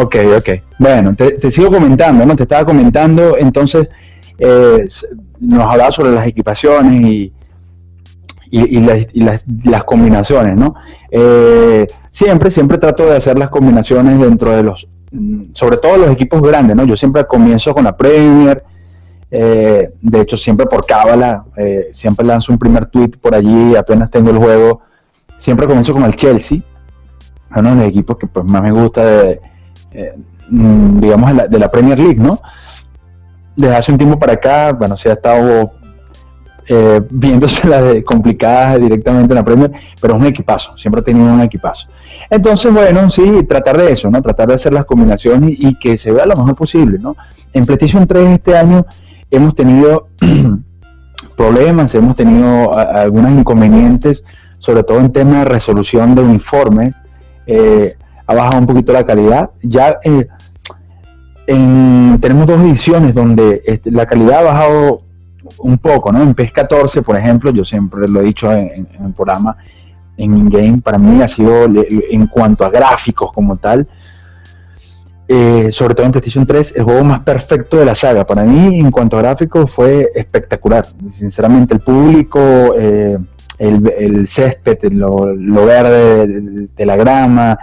Ok, ok. Bueno, te, sigo comentando, ¿no? Te estaba comentando, entonces, eh, nos hablaba sobre las equipaciones y, y, las, combinaciones, ¿no? Eh, siempre, siempre trato de hacer las combinaciones dentro de los, sobre todo los equipos grandes, ¿no? Yo siempre comienzo con la Premier, eh, de hecho siempre por cábala, siempre lanzo un primer tweet por allí, apenas tengo el juego, siempre comienzo con el Chelsea, uno de los equipos que pues más me gusta de eh, mm, digamos, de la, Premier League, ¿no? Desde hace un tiempo para acá, bueno, se ha estado eh, viéndose la de complicadas directamente en la Premier, pero es un equipazo, siempre ha tenido un equipazo. Entonces, bueno, sí, tratar de eso, ¿no? Tratar de hacer las combinaciones y, que se vea lo mejor posible, ¿no? En PlayStation 3 este año hemos tenido problemas, hemos tenido algunos inconvenientes, sobre todo en tema de resolución de uniformes. Eh, ha bajado un poquito la calidad. Ya eh, tenemos dos ediciones donde este, la calidad ha bajado un poco, ¿no? En PES 14, por ejemplo, yo siempre lo he dicho en, el programa, en in-game, para mí ha sido, en cuanto a gráficos como tal, eh, sobre todo en PlayStation 3, el juego más perfecto de la saga. Para mí, en cuanto a gráficos, fue espectacular. Sinceramente, el público, eh, el, césped, lo, verde de, la grama,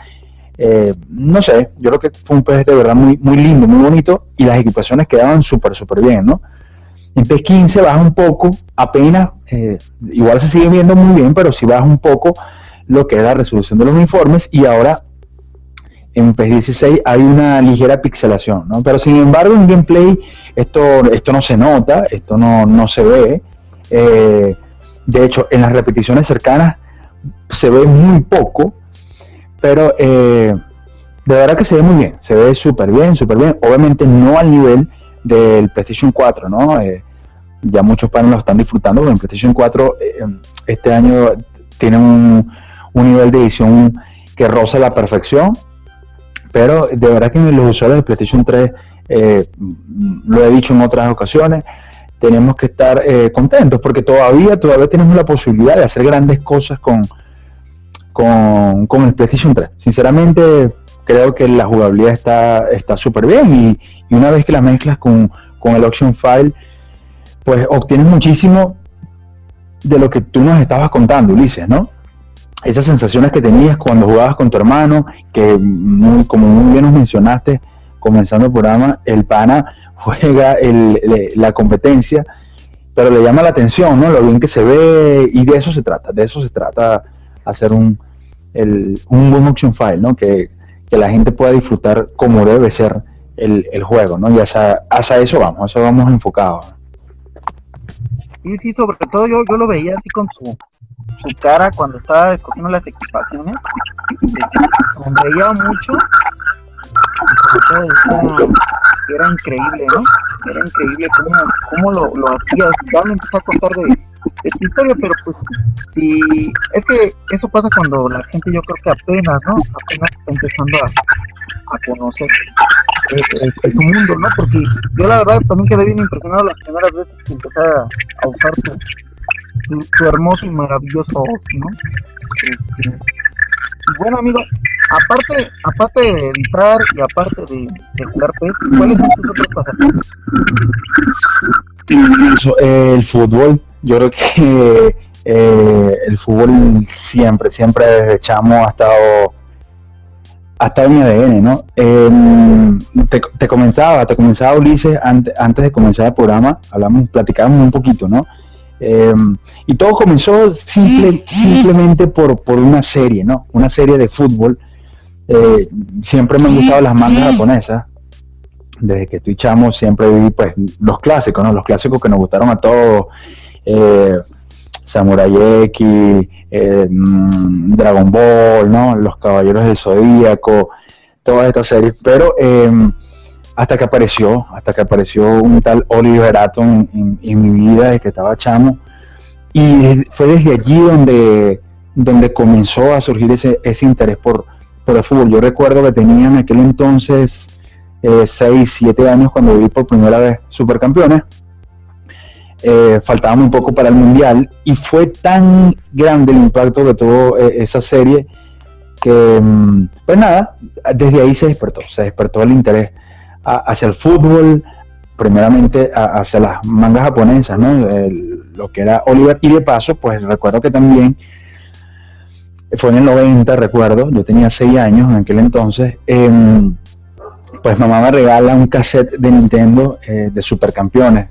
eh, no sé, yo creo que fue un pez de verdad muy, muy lindo, muy bonito y las equipaciones quedaban súper, súper bien, ¿no? En PES 15 baja un poco, apenas, eh, igual se sigue viendo muy bien, pero sí baja un poco lo que es la resolución de los uniformes y ahora en PES 16 hay una ligera pixelación, ¿no? Pero sin embargo en gameplay esto, esto no se nota, esto no, no se ve. Eh, de hecho, en las repeticiones cercanas se ve muy poco, pero eh, de verdad que se ve muy bien, se ve súper bien, súper bien. Obviamente no al nivel del PlayStation 4, ¿no? Eh, ya muchos panes lo están disfrutando, pero el PlayStation 4 eh, este año tiene un, nivel de edición que roza la perfección, pero de verdad que los usuarios de PlayStation 3, lo he dicho en otras ocasiones, tenemos que estar contentos porque todavía, todavía tenemos la posibilidad de hacer grandes cosas con, con, el PlayStation 3. Sinceramente, creo que la jugabilidad está súper bien y, una vez que la mezclas con, el Option File, pues obtienes muchísimo de lo que tú nos estabas contando, Ulises, ¿no? Esas sensaciones que tenías cuando jugabas con tu hermano, que como muy bien nos mencionaste, comenzando el programa, el pana juega la competencia, pero le llama la atención, ¿no? Lo bien que se ve y de eso se trata, de eso se trata hacer un, el, un buen option file, ¿no? Que, la gente pueda disfrutar como debe ser el, juego, ¿no? Y hacia, hacia, eso vamos, eso vamos enfocados. Sí, sí, sobre todo yo, yo lo veía así con su, su cara cuando estaba escogiendo las equipaciones. Sonreía mucho. era, increíble, ¿no? Era increíble cómo, cómo lo, lo hacía. Ya me empezó a contar de, esta historia, pero pues si es que eso pasa cuando la gente yo creo que apenas, ¿no? Apenas está empezando a, conocer eh, este, tu mundo, ¿no? Porque yo la verdad también quedé bien impresionado las primeras veces que empecé a, usar tu, hermoso y maravilloso ¿no? Este, bueno amigo, aparte, aparte de editar y aparte de, jugar PES, ¿cuáles son tus otros pasatiempos? El fútbol, yo creo que eh, el fútbol siempre, siempre desde chamo ha estado, ha estado en mi ADN, ¿no? Em, te, comenzaba, te comenzaba Ulises, antes, antes de comenzar el programa, hablamos, platicábamos un poquito, ¿no? Em, y todo comenzó simple, simplemente por, por una serie, ¿no? Una serie de fútbol. Eh, siempre me han gustado las mangas japonesas desde que estoy chamo siempre vi pues los clásicos, ¿no? Los clásicos que nos gustaron a todos. Eh, Samurai X, eh, mm, Dragon Ball, ¿no? Los Caballeros del Zodíaco, todas estas series. Pero em, hasta que apareció, hasta que apareció un tal Oliver Atom en, mi vida desde que estaba chamo. Y fue desde allí donde, donde comenzó a surgir ese, ese interés por, por el fútbol. Yo recuerdo que tenía en aquel entonces 6, eh, 7 años cuando vi por primera vez Supercampeones. Eh, faltaba muy poco para el Mundial y fue tan grande el impacto que tuvo eh, esa serie que, mm, pues nada, desde ahí se despertó, se despertó el interés hacia el fútbol, primeramente hacia las mangas japonesas, ¿no? lo que era Oliver, y de paso, pues recuerdo que también fue en el 90, recuerdo, yo tenía 6 años en aquel entonces, em, pues mamá me regala un cassette de Nintendo eh, de Supercampeones.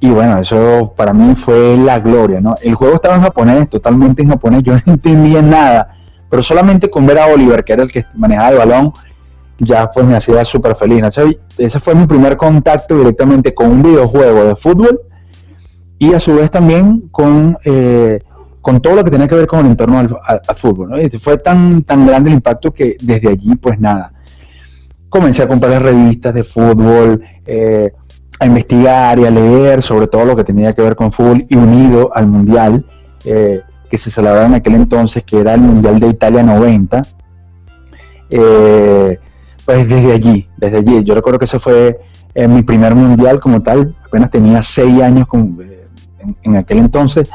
Y bueno, eso para mí fue la gloria, ¿no? El juego estaba en japonés, totalmente en japonés, yo no entendía nada, pero solamente con ver a Oliver, que era el que manejaba el balón, ya pues me hacía súper feliz. Ese fue mi primer contacto directamente con un videojuego de fútbol y a su vez también con, eh, con todo lo que tenía que ver con el entorno al, fútbol. fue tan, tan grande el impacto que desde allí pues nada. Comencé a comprar revistas de fútbol, eh, a investigar y a leer sobre todo lo que tenía que ver con fútbol y unido al Mundial eh, que se celebraba en aquel entonces, que era el Mundial de Italia 90. pues desde allí, desde allí. Yo recuerdo que ese fue mi primer Mundial como tal, apenas tenía seis años con en, aquel entonces.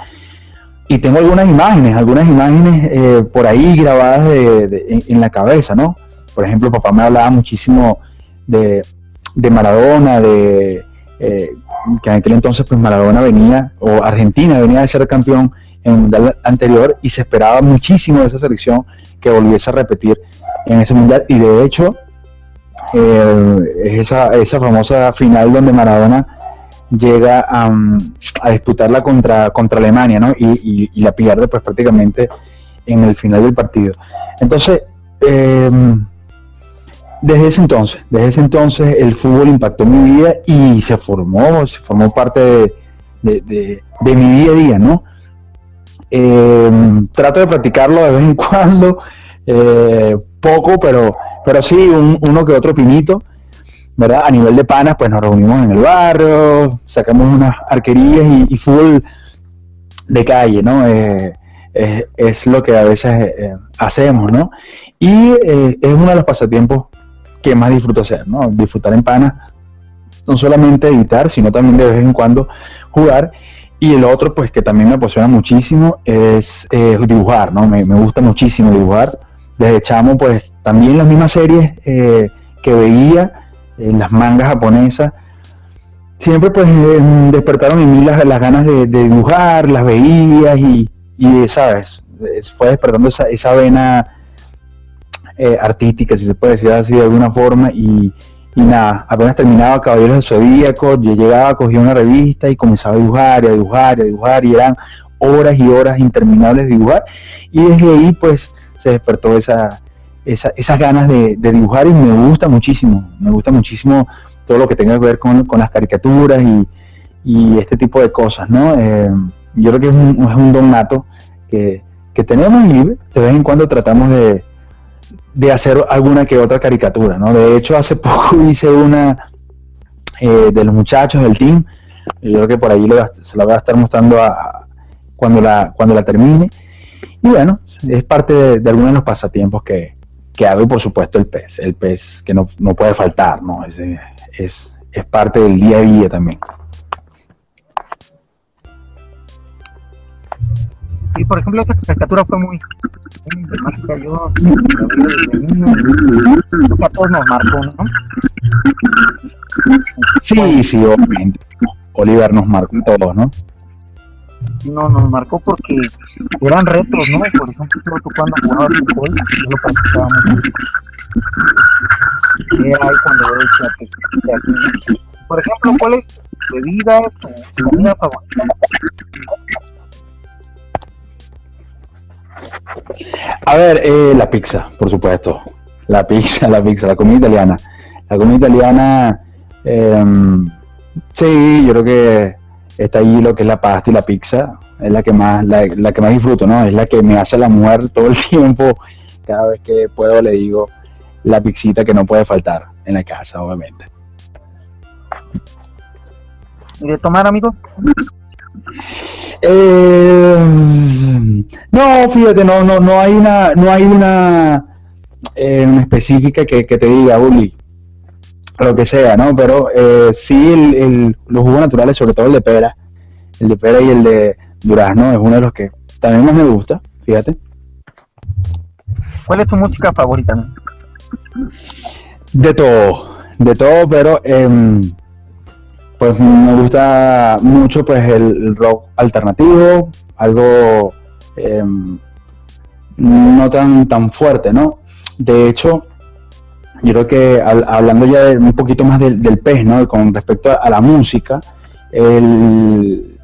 Y tengo algunas imágenes, algunas imágenes eh, por ahí grabadas en, la cabeza, ¿no? Por ejemplo, papá me hablaba muchísimo de, Maradona, de eh, que en aquel entonces pues Maradona venía, o Argentina venía de ser campeón en el mundial anterior y se esperaba muchísimo de esa selección que volviese a repetir en ese mundial. Y de hecho, eh, esa, esa famosa final donde Maradona llega a, disputarla contra, contra Alemania, ¿no? Y, la pierde pues prácticamente en el final del partido. Entonces, em, desde ese entonces, desde ese entonces el fútbol impactó mi vida y se formó, se formó parte de, mi día a día, ¿no? Em, trato de practicarlo de vez en cuando, eh, poco, pero, pero sí, uno que otro pinito. ¿verdad? A nivel de panas, pues nos reunimos en el barrio, sacamos unas arquerías y, fútbol de calle, ¿no? Eh, es lo que a veces eh, hacemos, ¿no? Y es uno de los pasatiempos que más disfruto hacer, ¿no? Disfrutar en panas, no solamente editar, sino también de vez en cuando jugar. Y el otro, pues que también me apasiona muchísimo, es dibujar, ¿no? Me, gusta muchísimo dibujar. Desde chamo, pues también las mismas series que veía, en las mangas japonesas, siempre pues em, despertaron en mí las, ganas de, dibujar, las veía y, y, ¿sabes? Fue despertando esa, esa vena eh, artística, si se puede decir así de alguna forma, y, y nada, apenas terminaba Caballeros del Zodíaco, yo llegaba, cogía una revista y comenzaba a dibujar, y a dibujar, y a dibujar, y eran horas y horas interminables de dibujar, y desde ahí pues se despertó esa, esas ganas de, dibujar y me gusta muchísimo, me gusta muchísimo todo lo que tenga que ver con, las caricaturas y, este tipo de cosas, ¿no? Eh, yo creo que es un, don nato que, tenemos y de vez en cuando tratamos de, hacer alguna que otra caricatura, ¿no? De hecho, hace poco hice una eh, de los muchachos del team, yo creo que por ahí se la voy a estar mostrando a, cuando, la, cuando la termine. Y bueno, es parte de, de algunos de los pasatiempos que, que hago y por supuesto el pez, el pez que no, puede faltar, ¿no? Es, es, es, parte del día a día también. Y por ejemplo esa caricatura fue muy, muy yo a todos nos marcó, ¿no? Sí, sí, obviamente. Oliver nos marcó a todos, ¿no? no nos marcó porque eran retos, ¿no? Por ejemplo, que cuando jugaba fútbol, yo lo practicaba mucho. Era ahí cuando yo decía Por ejemplo, ¿cuál es tu bebida, tu comida favorita? A ver, eh, la pizza, por supuesto. La pizza, la pizza, la comida italiana. La comida italiana, eh, sí, yo creo que está ahí lo que es la pasta y la pizza, es la que más, la, que más disfruto, ¿no? Es la que me hace la mujer todo el tiempo. Cada vez que puedo le digo la pixita que no puede faltar en la casa, obviamente. ¿Y de tomar, amigo? Eh, no, fíjate, no, no, no hay una, no hay una, eh, específica que, te diga, Uli, lo que sea, ¿no? Pero eh, sí el, los jugos naturales, sobre todo el de pera, el de pera y el de durazno es uno de los que también más me gusta, fíjate. ¿Cuál es tu música favorita? De todo, de todo, pero em, pues me gusta mucho pues el rock alternativo, algo em, no tan, tan fuerte, ¿no? De hecho, yo creo que hablando ya de, un poquito más del, pez, ¿no? Con respecto a, la música, el,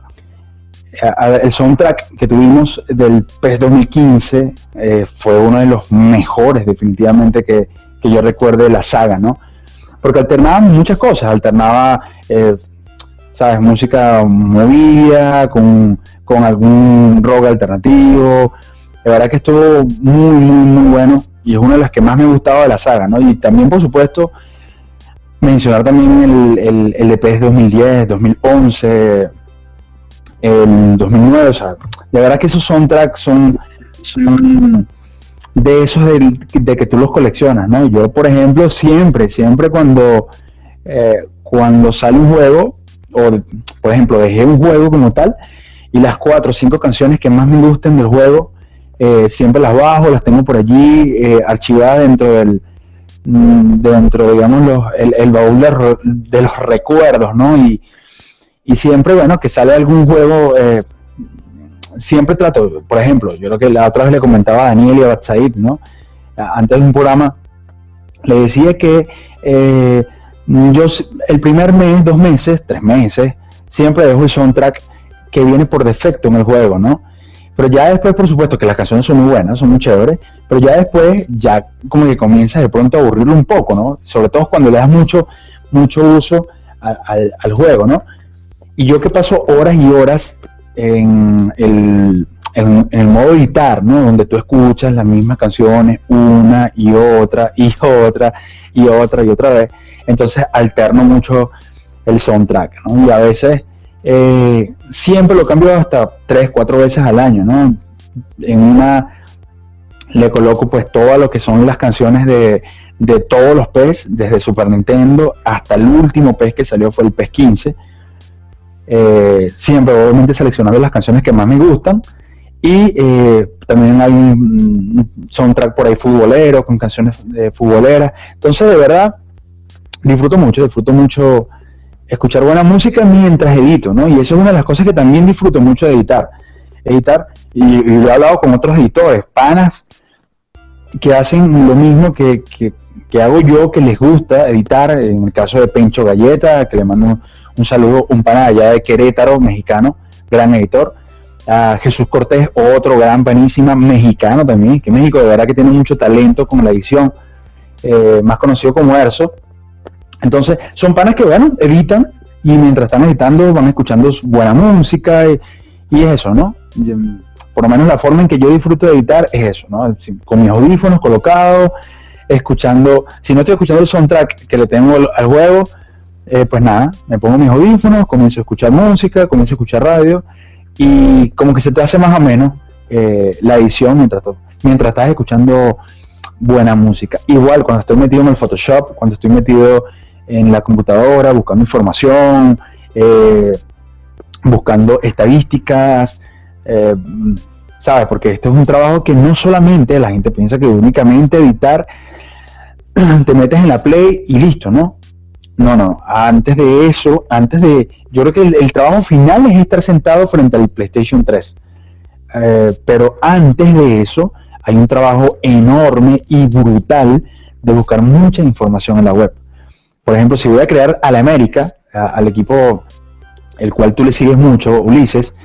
el, soundtrack que tuvimos del PES 2015 eh, fue uno de los mejores definitivamente que, yo recuerde de la saga, ¿no? Porque alternaba muchas cosas, alternaba, eh, ¿sabes? Música movida, con, con algún rock alternativo, la verdad que estuvo muy, muy, muy bueno y es una de las que más me gustaba de la saga, ¿no? Y también, por supuesto, mencionar también el, el, el DPS 2010, 2011, el 2009, o sea, de verdad que esos soundtracks son, son de esos de, que tú los coleccionas, ¿no? Yo, por ejemplo, siempre, siempre cuando, eh, cuando sale un juego, o por ejemplo, dejé un juego como tal, y las cuatro o cinco canciones que más me gusten del juego, eh, siempre las bajo, las tengo por allí eh, archivadas dentro del, mm, dentro, digamos, el, baúl de, los recuerdos, ¿no? Y, siempre, bueno, que sale algún juego, eh, siempre trato, por ejemplo, yo creo que la otra vez le comentaba a Daniel y a Batsaid, ¿no? Antes de un programa, le decía que yo el primer mes, dos meses, tres meses, siempre dejo el soundtrack que viene por defecto en el juego, ¿no? Pero ya después, por supuesto, que las canciones son muy buenas, son muy chéveres, pero ya después, ya como que comienza de pronto a aburrirlo un poco, ¿no? Sobre todo cuando le das mucho, mucho uso al, juego, ¿no? Y yo que paso horas y horas en el, el modo editar, ¿no? Donde tú escuchas las mismas canciones una y otra y otra y otra y otra vez. Entonces alterno mucho el soundtrack, ¿no? Y a veces eh, siempre lo cambio hasta tres, cuatro veces al año, ¿no? En una le coloco pues todo lo que son las canciones de, todos los PES, desde Super Nintendo hasta el último PES que salió fue el PES 15. Eh, siempre obviamente seleccionando las canciones que más me gustan y eh, también hay un soundtrack por ahí futbolero con canciones de futboleras. Entonces de verdad disfruto mucho, disfruto mucho escuchar buena música mientras edito, ¿no? Y eso es una de las cosas que también disfruto mucho de editar. Editar, y, lo he hablado con otros editores, panas, que hacen lo mismo que, hago yo, que les gusta editar, en el caso de Pencho Galleta, que le mando un, saludo, un pana allá de Querétaro, mexicano, gran editor, a Jesús Cortés, otro gran panísima, mexicano también, que México de verdad que tiene mucho talento con la edición, eh, más conocido como Erso, entonces, son panes que, bueno, editan y mientras están editando van escuchando buena música y, es eso, ¿no? por lo menos la forma en que yo disfruto de editar es eso, ¿no? Con mis audífonos colocados, escuchando, si no estoy escuchando el soundtrack que le tengo al juego, eh, pues nada, me pongo mis audífonos, comienzo a escuchar música, comienzo a escuchar radio y como que se te hace más o menos eh, la edición mientras, mientras estás escuchando buena música. Igual cuando estoy metido en el Photoshop, cuando estoy metido en la computadora, buscando información, eh, buscando estadísticas, ¿sabes? Porque esto es un trabajo que no solamente la gente piensa que únicamente editar, te metes en la play y listo, ¿no? No, no, antes de eso, antes de, yo creo que el, trabajo final es estar sentado frente al PlayStation 3. Eh, pero antes de eso hay un trabajo enorme y brutal de buscar mucha información en la web. Por ejemplo, si voy a crear a la América, al equipo el cual tú le sigues mucho, Ulises,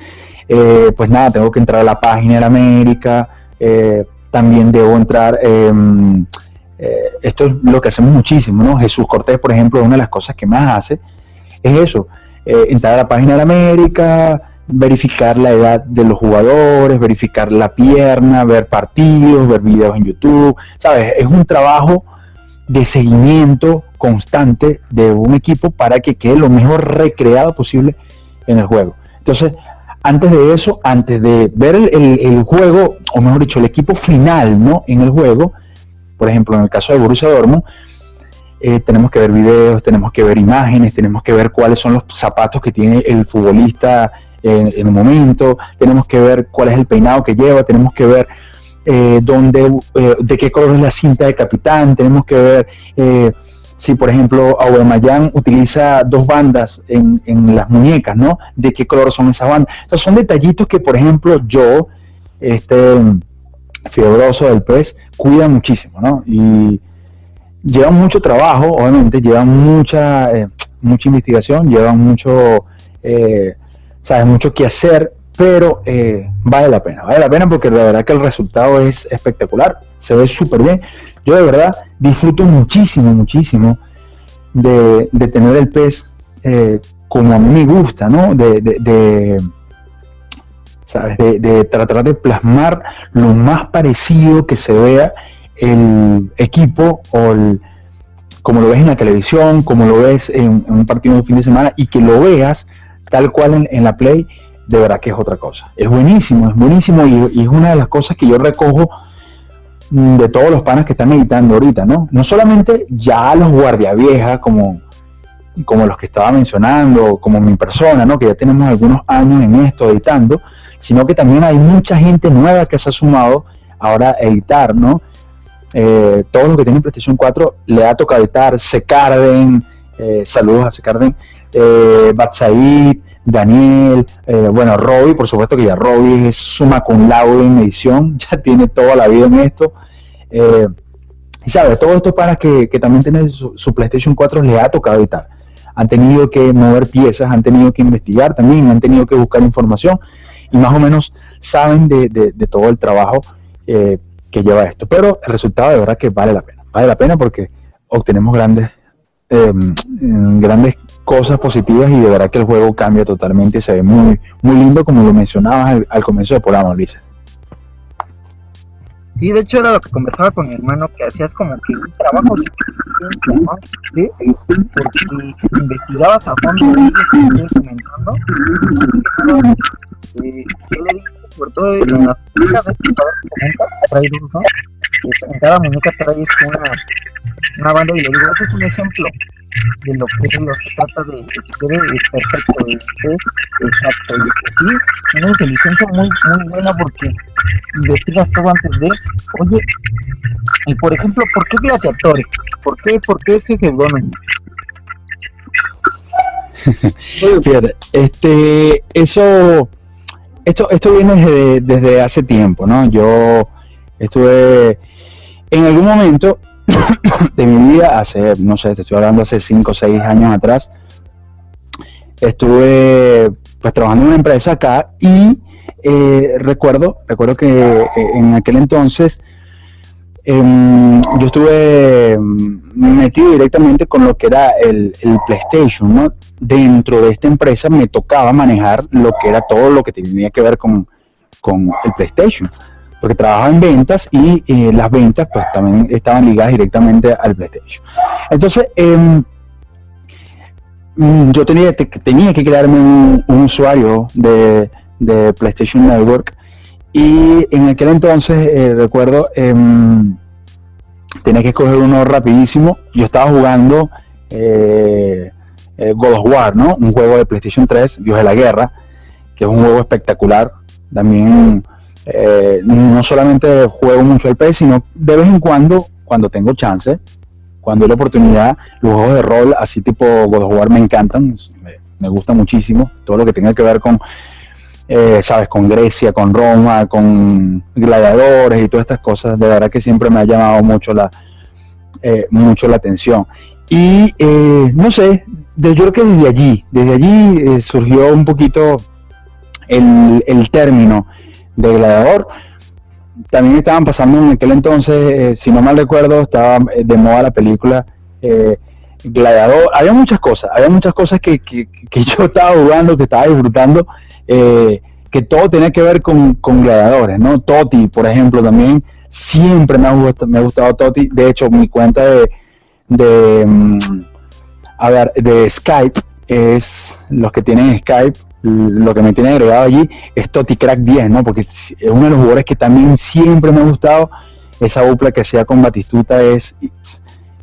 eh, pues nada, tengo que entrar a la página de la América, eh, también debo entrar, em, eh, esto es lo que hacemos muchísimo, ¿no? Jesús Cortés, por ejemplo, una de las cosas que más hace es eso, entrar a la página de la América, verificar la edad de los jugadores, verificar la pierna, ver partidos, ver videos en YouTube, ¿sabes? Es un trabajo de seguimiento constante de un equipo para que quede lo mejor recreado posible en el juego. Entonces, antes de eso, antes de ver el, juego, o mejor dicho, el equipo final ¿no? en el juego, por ejemplo, en el caso de Borussia Dortmund, eh, tenemos que ver videos, tenemos que ver imágenes, tenemos que ver cuáles son los zapatos que tiene el futbolista en, en un momento, tenemos que ver cuál es el peinado que lleva, tenemos que ver eh, donde, eh, de qué color es la cinta de capitán, tenemos que ver eh, si, por ejemplo, Aubameyang utiliza dos bandas en, en, las muñecas, ¿no? De qué color son esas bandas. Entonces son detallitos que, por ejemplo, yo, este fibroso del pez, cuida muchísimo, ¿no? Y lleva mucho trabajo, obviamente, lleva mucha, mucha investigación, lleva mucho, sabes, mucho que hacer, pero eh, vale la pena, vale la pena porque la verdad que el resultado es espectacular, se ve súper bien. Yo de verdad disfruto muchísimo, muchísimo de, tener el pez eh, como a mí me gusta, ¿no? De, ¿sabes? De, tratar de plasmar lo más parecido que se vea el equipo o el, como lo ves en la televisión, como lo ves en, un partido de fin de semana y que lo veas tal cual en la Play de verdad que es otra cosa. Es buenísimo, es buenísimo y, es una de las cosas que yo recojo mm, de todos los panas que están editando ahorita, ¿no? No solamente ya los guardiaviejas como, como los que estaba mencionando, como mi persona, ¿no? Que ya tenemos algunos años en esto editando, sino que también hay mucha gente nueva que se ha sumado ahora a editar, ¿no? Eh, todos los que tienen PlayStation 4 le ha tocado editar, Secarden, eh, saludos a Secarden, eh, Batsaid, Daniel, eh, bueno, Robbie, por supuesto que ya Robbie es suma con laude en edición, ya tiene toda la vida en esto. Eh, y sabes, todos estos panas que, también tienen su, PlayStation 4 les ha tocado editar. Han tenido que mover piezas, han tenido que investigar también, han tenido que buscar información y más o menos saben de, todo el trabajo eh, que lleva esto. Pero el resultado de verdad que vale la pena. Vale la pena porque obtenemos grandes, grandes cosas positivas y de verdad que el juego cambia totalmente y se ve muy, muy lindo como lo mencionabas al, comienzo del programa, Ulises. Sí, de hecho era lo que conversaba con mi hermano, que hacías como que un trabajo de ¿Sí? porque investigabas a fondo y que comentando, eh, él sobre todo muñecas de trae ¿no? en cada muñeca traes una, una banda y le digo, ese es un ejemplo de lo que lo se trata de, de, perfecto, de, exacto, y sí, una inteligencia muy, muy buena porque investigas todo antes de, oye, y por ejemplo, ¿por qué gladiadores? ¿Por qué, por qué ese seudónimo? Fíjate, este, eso, esto, esto viene desde, desde hace tiempo, ¿no? Yo estuve en algún momento de mi vida, hace, no sé, te estoy hablando hace 5 o 6 años atrás, estuve pues trabajando en una empresa acá y eh, recuerdo, recuerdo que eh, en aquel entonces em, yo estuve em, metido directamente con lo que era el, el, PlayStation. Dentro de esta empresa me tocaba manejar lo que era todo lo que tenía que ver con, con el PlayStation porque trabajaba en ventas y eh, las ventas pues también estaban ligadas directamente al PlayStation. Entonces, em, yo tenía, tenía que crearme un, usuario de, PlayStation Network y en aquel entonces, eh, recuerdo, em, tenía que escoger uno rapidísimo. Yo estaba jugando eh, God of War, ¿no? Un juego de PlayStation 3, Dios de la Guerra, que es un juego espectacular. También eh, no solamente juego mucho al PS, sino de vez en cuando, cuando tengo chance, cuando hay la oportunidad, los juegos de rol, así tipo God of War, me encantan, me, gusta muchísimo, todo lo que tenga que ver con, eh, sabes, con Grecia, con Roma, con gladiadores y todas estas cosas, de verdad que siempre me ha llamado mucho la, eh, mucho la atención. Y no sé, yo creo que desde allí, desde allí surgió un poquito el, el término de Gladiador. También estaban pasando en aquel entonces, eh, si no mal recuerdo, estaba eh, de moda la película eh, Gladiador. Había muchas cosas, había muchas cosas que, que, yo estaba jugando, que estaba disfrutando, que todo tenía que ver con, con, gladiadores, ¿no? Toti, por ejemplo, también siempre me ha gustado, me ha gustado Toti. De hecho, mi cuenta de, de, mm, a ver, de Skype es los que tienen Skype lo que me tiene agregado allí es Toti Crack 10, ¿no? Porque es uno de los jugadores que también siempre me ha gustado. Esa dupla que hacía con Batistuta es,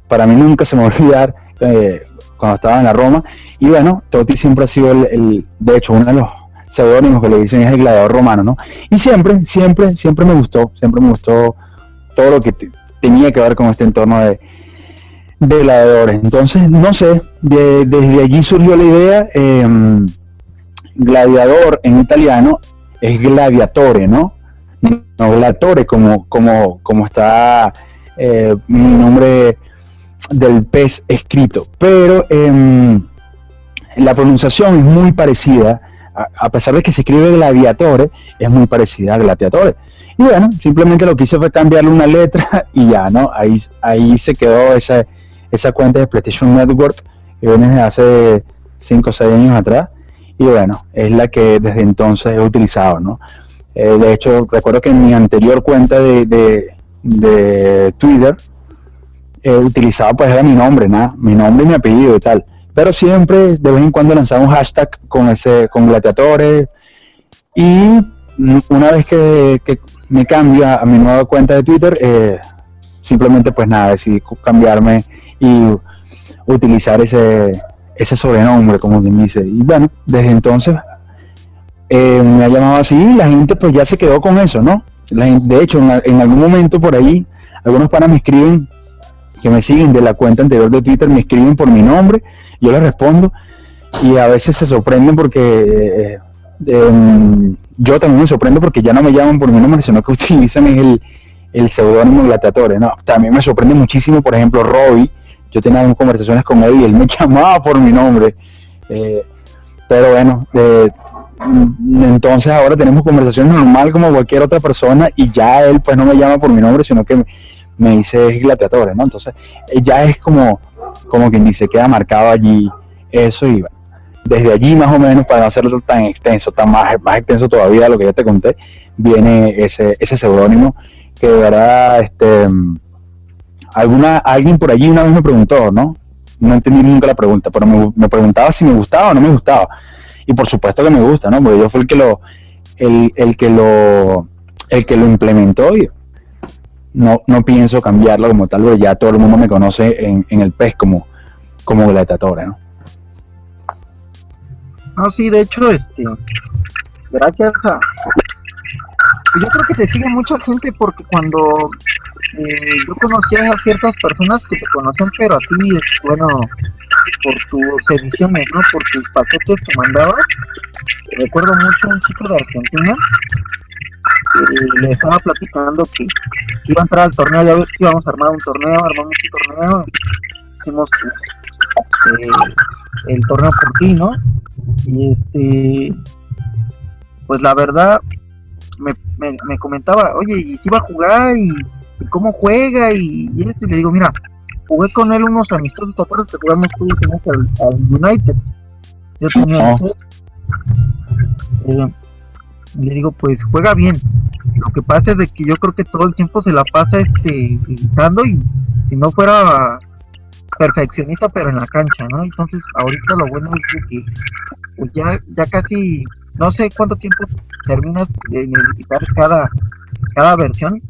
para mí nunca se me va a olvidar eh, cuando estaba en la Roma. Y bueno, Totti siempre ha sido el, de hecho, uno de los seudónimos que le dicen es el gladiador romano, ¿no? Y siempre, siempre, siempre me gustó, siempre me gustó todo lo que tenía que ver con este entorno de, gladiadores. Entonces, no sé, desde allí surgió la idea, em, gladiador en italiano es gladiatore, ¿no? No gladiatore como, como, como está eh, mi nombre del pez escrito, pero em, la pronunciación es muy parecida, a, pesar de que se escribe gladiatore, es muy parecida a gladiatore. Y bueno, simplemente lo que hice fue cambiarle una letra y ya, ¿no? Ahí, ahí se quedó esa, esa cuenta de PlayStation Network que viene desde hace 5 o 6 años atrás. Y bueno, es la que desde entonces he utilizado, ¿no? Eh, de hecho, recuerdo que en mi anterior cuenta de, de, Twitter he utilizado pues era mi nombre, nada, mi nombre y mi apellido y tal. Pero siempre de vez en cuando lanzaba un hashtag con ese, con gladiadores. Y una vez que, me cambia a mi nueva cuenta de Twitter, eh, simplemente pues nada, decidí cambiarme y utilizar ese, ese sobrenombre, como quien dice. Y bueno, desde entonces eh, me ha llamado así la gente pues ya se quedó con eso, ¿no? de hecho, en, algún momento por ahí, algunos panas me escriben, que me siguen de la cuenta anterior de Twitter, me escriben por mi nombre, yo les respondo y a veces se sorprenden porque eh, em, yo también me sorprendo porque ya no me llaman por mi nombre, sino que utilizan el, el seudónimo Gladiatore, ¿no? También me sorprende muchísimo, por ejemplo, Robbie, yo tenía conversaciones con él y él me llamaba por mi nombre. Eh, pero bueno, eh, entonces ahora tenemos conversaciones normal como cualquier otra persona y ya él pues no me llama por mi nombre, sino que me dice gladiatore, ¿no? Entonces eh, ya es como, como quien dice, queda marcado allí eso y desde allí más o menos, para no hacerlo tan extenso, tan más, más extenso todavía lo que ya te conté, viene ese, ese seudónimo que de verdad, este, alguna, alguien por allí una vez me preguntó, ¿no? No entendí nunca la pregunta, pero me, me preguntaba si me gustaba o no me gustaba y por supuesto que me gusta, ¿no? Porque yo fui el que lo, el, el que lo, el que lo implementó no, no pienso cambiarlo como tal, porque ya todo el mundo me conoce en, en el PES como, como gladiadora, ¿no? No, sí, de hecho, este, gracias a, yo creo que te sigue mucha gente porque cuando eh, yo conocía a ciertas personas que te conocen, pero a ti, bueno, por tus ediciones, ¿no? Por tus paquetes que mandabas. Recuerdo mucho un chico de Argentina le estaba platicando que, iba a entrar al torneo, ya ves que íbamos a armar un torneo, armamos un torneo, hicimos eh, el torneo por ti, ¿no? Y este, pues la verdad, me, me, comentaba, oye, ¿y si va a jugar? ¿Y, cómo juega? Y, y esto, y le digo, mira, jugué con él unos amistosos, ¿te acuerdas que jugamos tú al, al United? Yo tenía eh, le digo, pues juega bien. Lo que pasa es de que yo creo que todo el tiempo se la pasa este gritando y si no fuera perfeccionista pero en la cancha, ¿no? Entonces ahorita lo bueno es que pues ya, ya casi no sé cuánto tiempo terminas de editar cada, cada versión,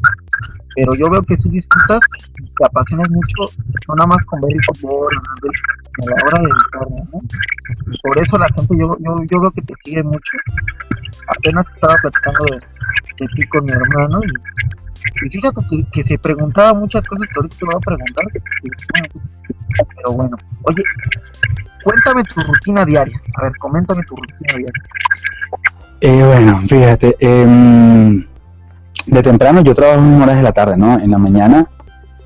pero yo veo que si disfrutas, te apasionas mucho, no nada más con ver el fútbol, a la hora de editar, ¿no? Y por eso la gente, yo, yo, yo veo que te sigue mucho. Apenas estaba platicando de, ti con mi hermano y, fíjate que, se preguntaba muchas cosas que ahorita te voy a preguntar. Pero bueno, oye, cuéntame tu rutina diaria. A ver, coméntame tu rutina diaria. Eh, bueno, fíjate, eh, de temprano yo trabajo en horas de la tarde, ¿no? En la mañana,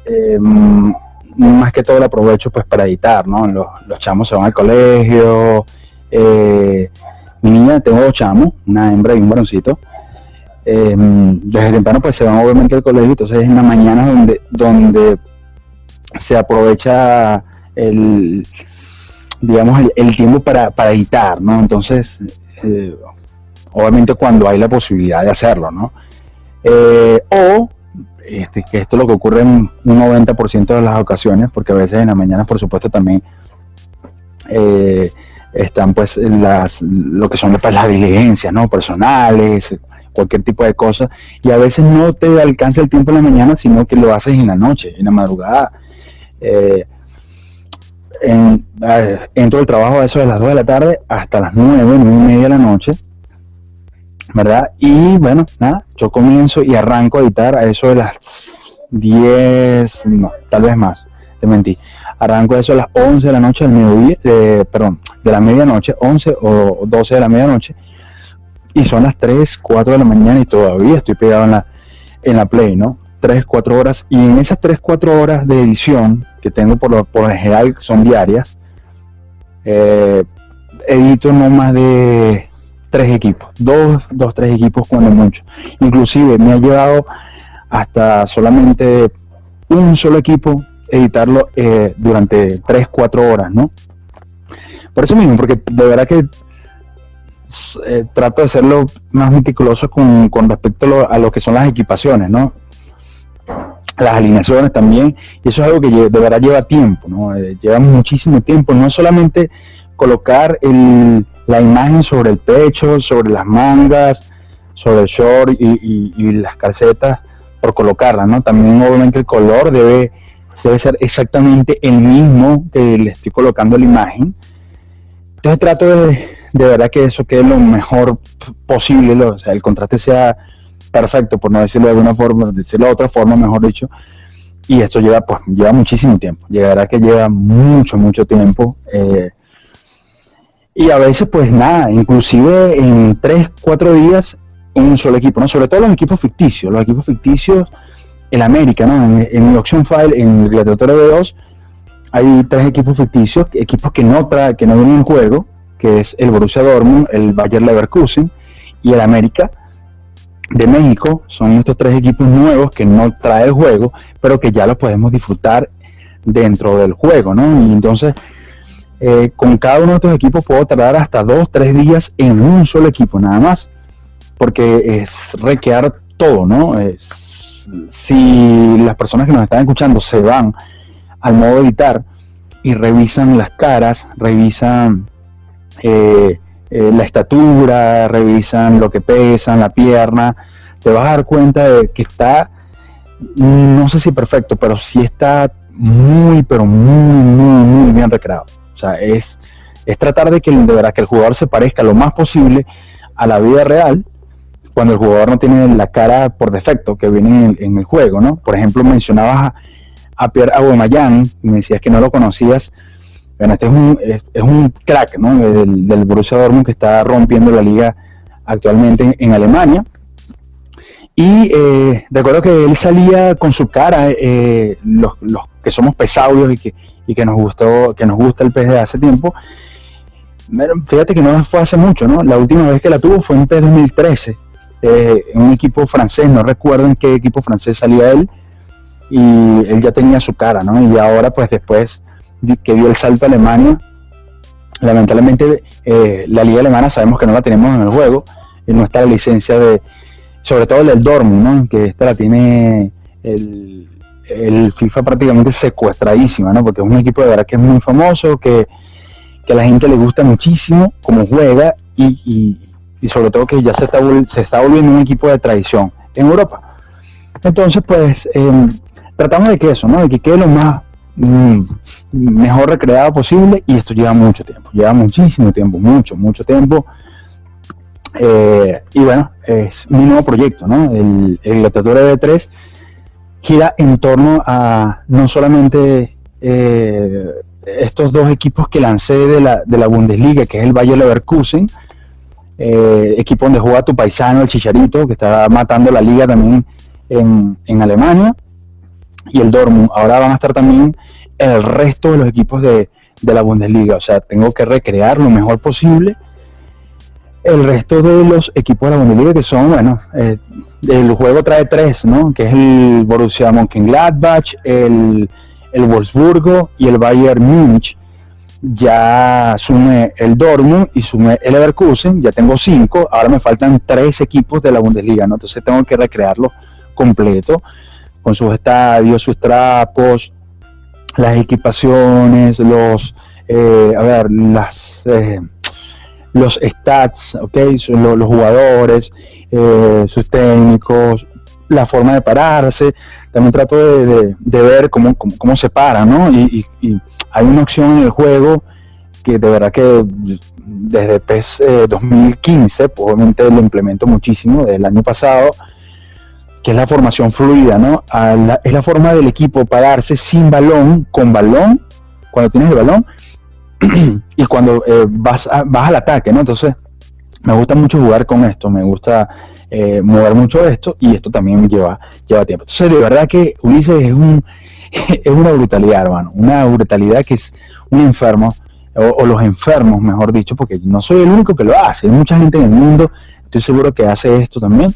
eh, más que todo lo aprovecho pues para editar, ¿no? Los, chamos se van al colegio. Eh, mi niña, tengo dos chamos, una hembra y un varoncito. Eh, desde temprano pues se van obviamente al colegio, entonces en la mañana donde, donde se aprovecha el, digamos, el, tiempo para, para, editar, ¿no? Entonces, obviamente cuando hay la posibilidad de hacerlo, ¿no? Eh, o este, que esto es lo que ocurre en un 90% de las ocasiones, porque a veces en la mañana, por supuesto, también eh, están pues las, lo que son pues, las diligencias, ¿no? Personales, cualquier tipo de cosa, y a veces no te alcanza el tiempo en la mañana, sino que lo haces en la noche, en la madrugada. Eh, en, entro al trabajo a eso de las 2 de la tarde hasta las 9, 9 y media de la noche, ¿verdad? Y bueno, nada, yo comienzo y arranco a editar a eso de las 10, no, tal vez más, te mentí. Arranco a eso a las 11 de la noche del mediodía, perdón, de la medianoche, 11 o 12 de la medianoche, y son las 3, 4 de la mañana y todavía estoy pegado en la, en la Play, ¿no? 3, 4 horas, y en esas 3, 4 horas de edición que tengo por lo, por general, son diarias, eh, edito no más de tres equipos, dos, dos, tres equipos cuando mucho. Inclusive me ha llevado hasta solamente un solo equipo editarlo eh, durante tres, cuatro horas, ¿no? Por eso mismo, porque de verdad que eh, trato de serlo más meticuloso con, con respecto a lo, que son las equipaciones, ¿no? Las alineaciones también, y eso es algo que de verdad lleva tiempo, ¿no? Eh, lleva muchísimo tiempo, no solamente colocar el, la imagen sobre el pecho, sobre las mangas, sobre el short y, las calcetas por colocarla, ¿no? También obviamente el color debe, debe ser exactamente el mismo que le estoy colocando la imagen. Entonces trato de, de verdad que eso quede lo mejor posible, o sea, el contraste sea perfecto, por no decirlo de alguna forma, decirlo de otra forma, mejor dicho. Y esto lleva, pues, lleva muchísimo tiempo. Llegará que lleva mucho, mucho tiempo. Eh, y a veces pues nada, inclusive en 3, 4 días un solo equipo, ¿no? Sobre todo los equipos ficticios, los equipos ficticios en América, ¿no? En, mi option file, en el Gladiator B2, hay tres equipos ficticios, equipos que no trae, que no vienen en juego, que es el Borussia Dortmund, el Bayer Leverkusen y el América de México. Son estos tres equipos nuevos que no trae el juego, pero que ya los podemos disfrutar dentro del juego, ¿no? Y entonces eh, con cada uno de estos equipos puedo tardar hasta dos, tres días en un solo equipo, nada más, porque es requear todo, ¿no? si las personas que nos están escuchando se van al modo editar y revisan las caras, revisan eh, eh, la estatura, revisan lo que pesan, la pierna, te vas a dar cuenta de que está, no sé si perfecto, pero sí está muy, pero muy, muy, muy bien recreado. O sea, es, es tratar de que, de verdad, que el jugador se parezca lo más posible a la vida real cuando el jugador no tiene la cara por defecto que viene en el, juego, ¿no? Por ejemplo, mencionabas a, Pierre Aubameyang y me decías que no lo conocías. Bueno, este es un, es, un crack, ¿no? Del, del, Borussia Dortmund que está rompiendo la liga actualmente en, Alemania. Y eh, recuerdo que él salía con su cara, eh, los, los, que somos pesados y que y que nos gustó, que nos gusta el PES de hace tiempo. Fíjate que no fue hace mucho, ¿no? La última vez que la tuvo fue en PES 2013, eh, un equipo francés, no recuerdo en qué equipo francés salía él, y él ya tenía su cara, ¿no? Y ahora, pues después que dio el salto a Alemania, lamentablemente eh, la liga alemana sabemos que no la tenemos en el juego, y no está la licencia de, sobre todo el del Dortmund, ¿no? Que esta la tiene el, el FIFA prácticamente secuestradísima, ¿no? Porque es un equipo de verdad que es muy famoso, que, a la gente le gusta muchísimo cómo juega y, sobre todo que ya se está, se está volviendo un equipo de tradición en Europa. Entonces, pues, em, tratamos de que eso, ¿no? De que quede lo más mm, mejor recreado posible y esto lleva mucho tiempo, lleva muchísimo tiempo, mucho, mucho tiempo. Eh, y bueno, es mi nuevo proyecto, ¿no? El, el de 3 gira en torno a no solamente eh, estos dos equipos que lancé de la, de la Bundesliga, que es el Bayer Leverkusen, eh, equipo donde juega tu paisano, el Chicharito, que está matando la liga también en, en, Alemania, y el Dortmund. Ahora van a estar también el resto de los equipos de, de la Bundesliga. O sea, tengo que recrear lo mejor posible el resto de los equipos de la Bundesliga que son, bueno, eh, el juego trae tres, ¿no? Que es el Borussia Mönchengladbach, el, el Wolfsburgo y el Bayern Múnich. Ya sumé el Dortmund y sumé el Leverkusen, ya tengo cinco, ahora me faltan tres equipos de la Bundesliga, ¿no? Entonces tengo que recrearlo completo, con sus estadios, sus trapos, las equipaciones, los, eh, a ver, las... Eh, los stats, okay, los, jugadores, eh, sus técnicos, la forma de pararse. También trato de, ver cómo, cómo, se para, ¿no? Y, hay una opción en el juego que de verdad que desde PES 2015, pues obviamente lo implemento muchísimo, desde el año pasado, que es la formación fluida, ¿no? es la forma del equipo pararse sin balón, con balón, cuando tienes el balón, y cuando eh, vas, vas al ataque, ¿no? Entonces, me gusta mucho jugar con esto, me gusta eh, mover mucho esto y esto también lleva, lleva tiempo. Entonces, de verdad que Ulises es, un, es una brutalidad, hermano, una brutalidad que es un enfermo, o, los enfermos, mejor dicho, porque no soy el único que lo hace, hay mucha gente en el mundo, estoy seguro que hace esto también.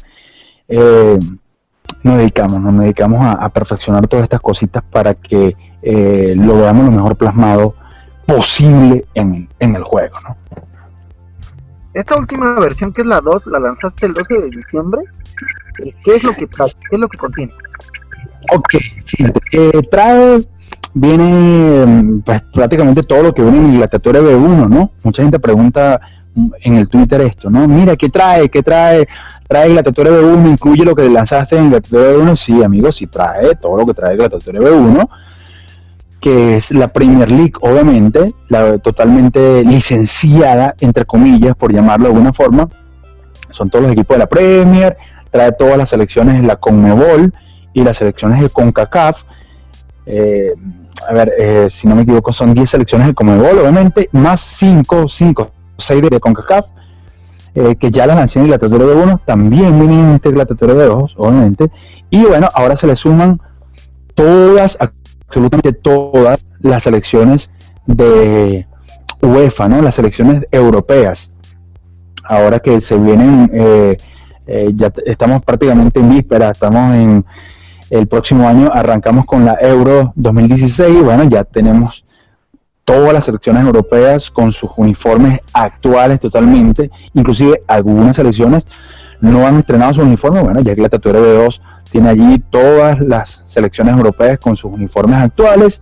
Eh, nos dedicamos, nos dedicamos a, perfeccionar todas estas cositas para que eh, lo veamos lo mejor plasmado posible en, en el juego, ¿no? Esta última versión, que es la 2, la lanzaste el 12 de diciembre. ¿Qué es lo que trae? ¿Qué es lo que contiene? Ok, fíjate, eh, trae, viene pues, prácticamente todo lo que viene en la gladiator B1, ¿no? Mucha gente pregunta en el Twitter esto, ¿no? Mira, ¿qué trae? ¿Qué trae? ¿Trae Gladiator B1? ¿Incluye lo que lanzaste en Gladiator B1? Sí, amigos, sí trae todo lo que trae Gladiator B1 que es la Premier League, obviamente, la totalmente licenciada, entre comillas, por llamarlo de alguna forma. Son todos los equipos de la Premier, trae todas las selecciones de la Conmebol y las selecciones de CONCACAF. Eh, a ver, eh, si no me equivoco, son 10 selecciones de Conmebol, obviamente, más 5, 5, 6 de CONCACAF, eh, que ya las en la de 1, también vienen en este gladiatorio de 2, obviamente. Y bueno, ahora se le suman todas absolutamente todas las selecciones de UEFA, ¿no? Las selecciones europeas. Ahora que se vienen, eh, eh, ya estamos prácticamente en víspera, estamos en el próximo año, arrancamos con la Euro 2016, bueno, ya tenemos todas las selecciones europeas con sus uniformes actuales totalmente, inclusive algunas selecciones no han estrenado su uniforme, bueno, ya que la Tatuera B2 tiene allí todas las selecciones europeas con sus uniformes actuales.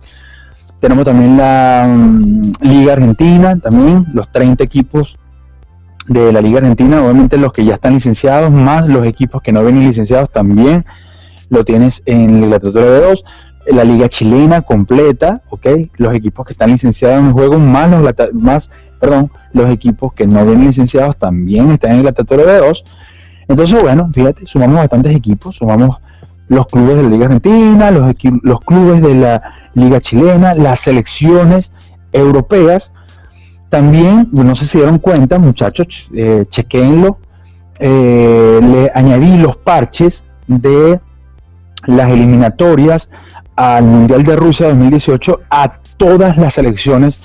Tenemos también la mm, Liga Argentina, también los 30 equipos de la Liga Argentina, obviamente los que ya están licenciados, más los equipos que no vienen licenciados también lo tienes en la Tatuera B2 la liga chilena completa, ¿ok? Los equipos que están licenciados en el juego, más los, más, perdón, los equipos que no vienen licenciados también están en la Tatuera B2. Entonces, bueno, fíjate, sumamos bastantes equipos, sumamos los clubes de la Liga Argentina, los, los clubes de la Liga Chilena, las selecciones europeas. También, no sé si dieron cuenta, muchachos, eh, chequenlo, eh, le añadí los parches de las eliminatorias al Mundial de Rusia 2018 a todas las selecciones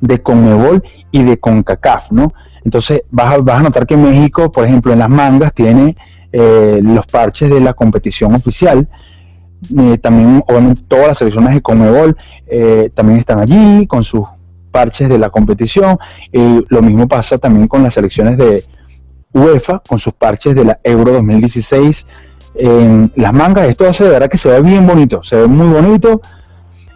de Conmebol y de CONCACAF, ¿no? Entonces vas a, vas a notar que México, por ejemplo, en las mangas tiene eh, los parches de la competición oficial. Eh, también, obviamente, todas las selecciones de Conmebol eh, también están allí con sus parches de la competición. lo mismo pasa también con las selecciones de UEFA, con sus parches de la Euro 2016 en las mangas. Esto hace de verdad que se ve bien bonito, se ve muy bonito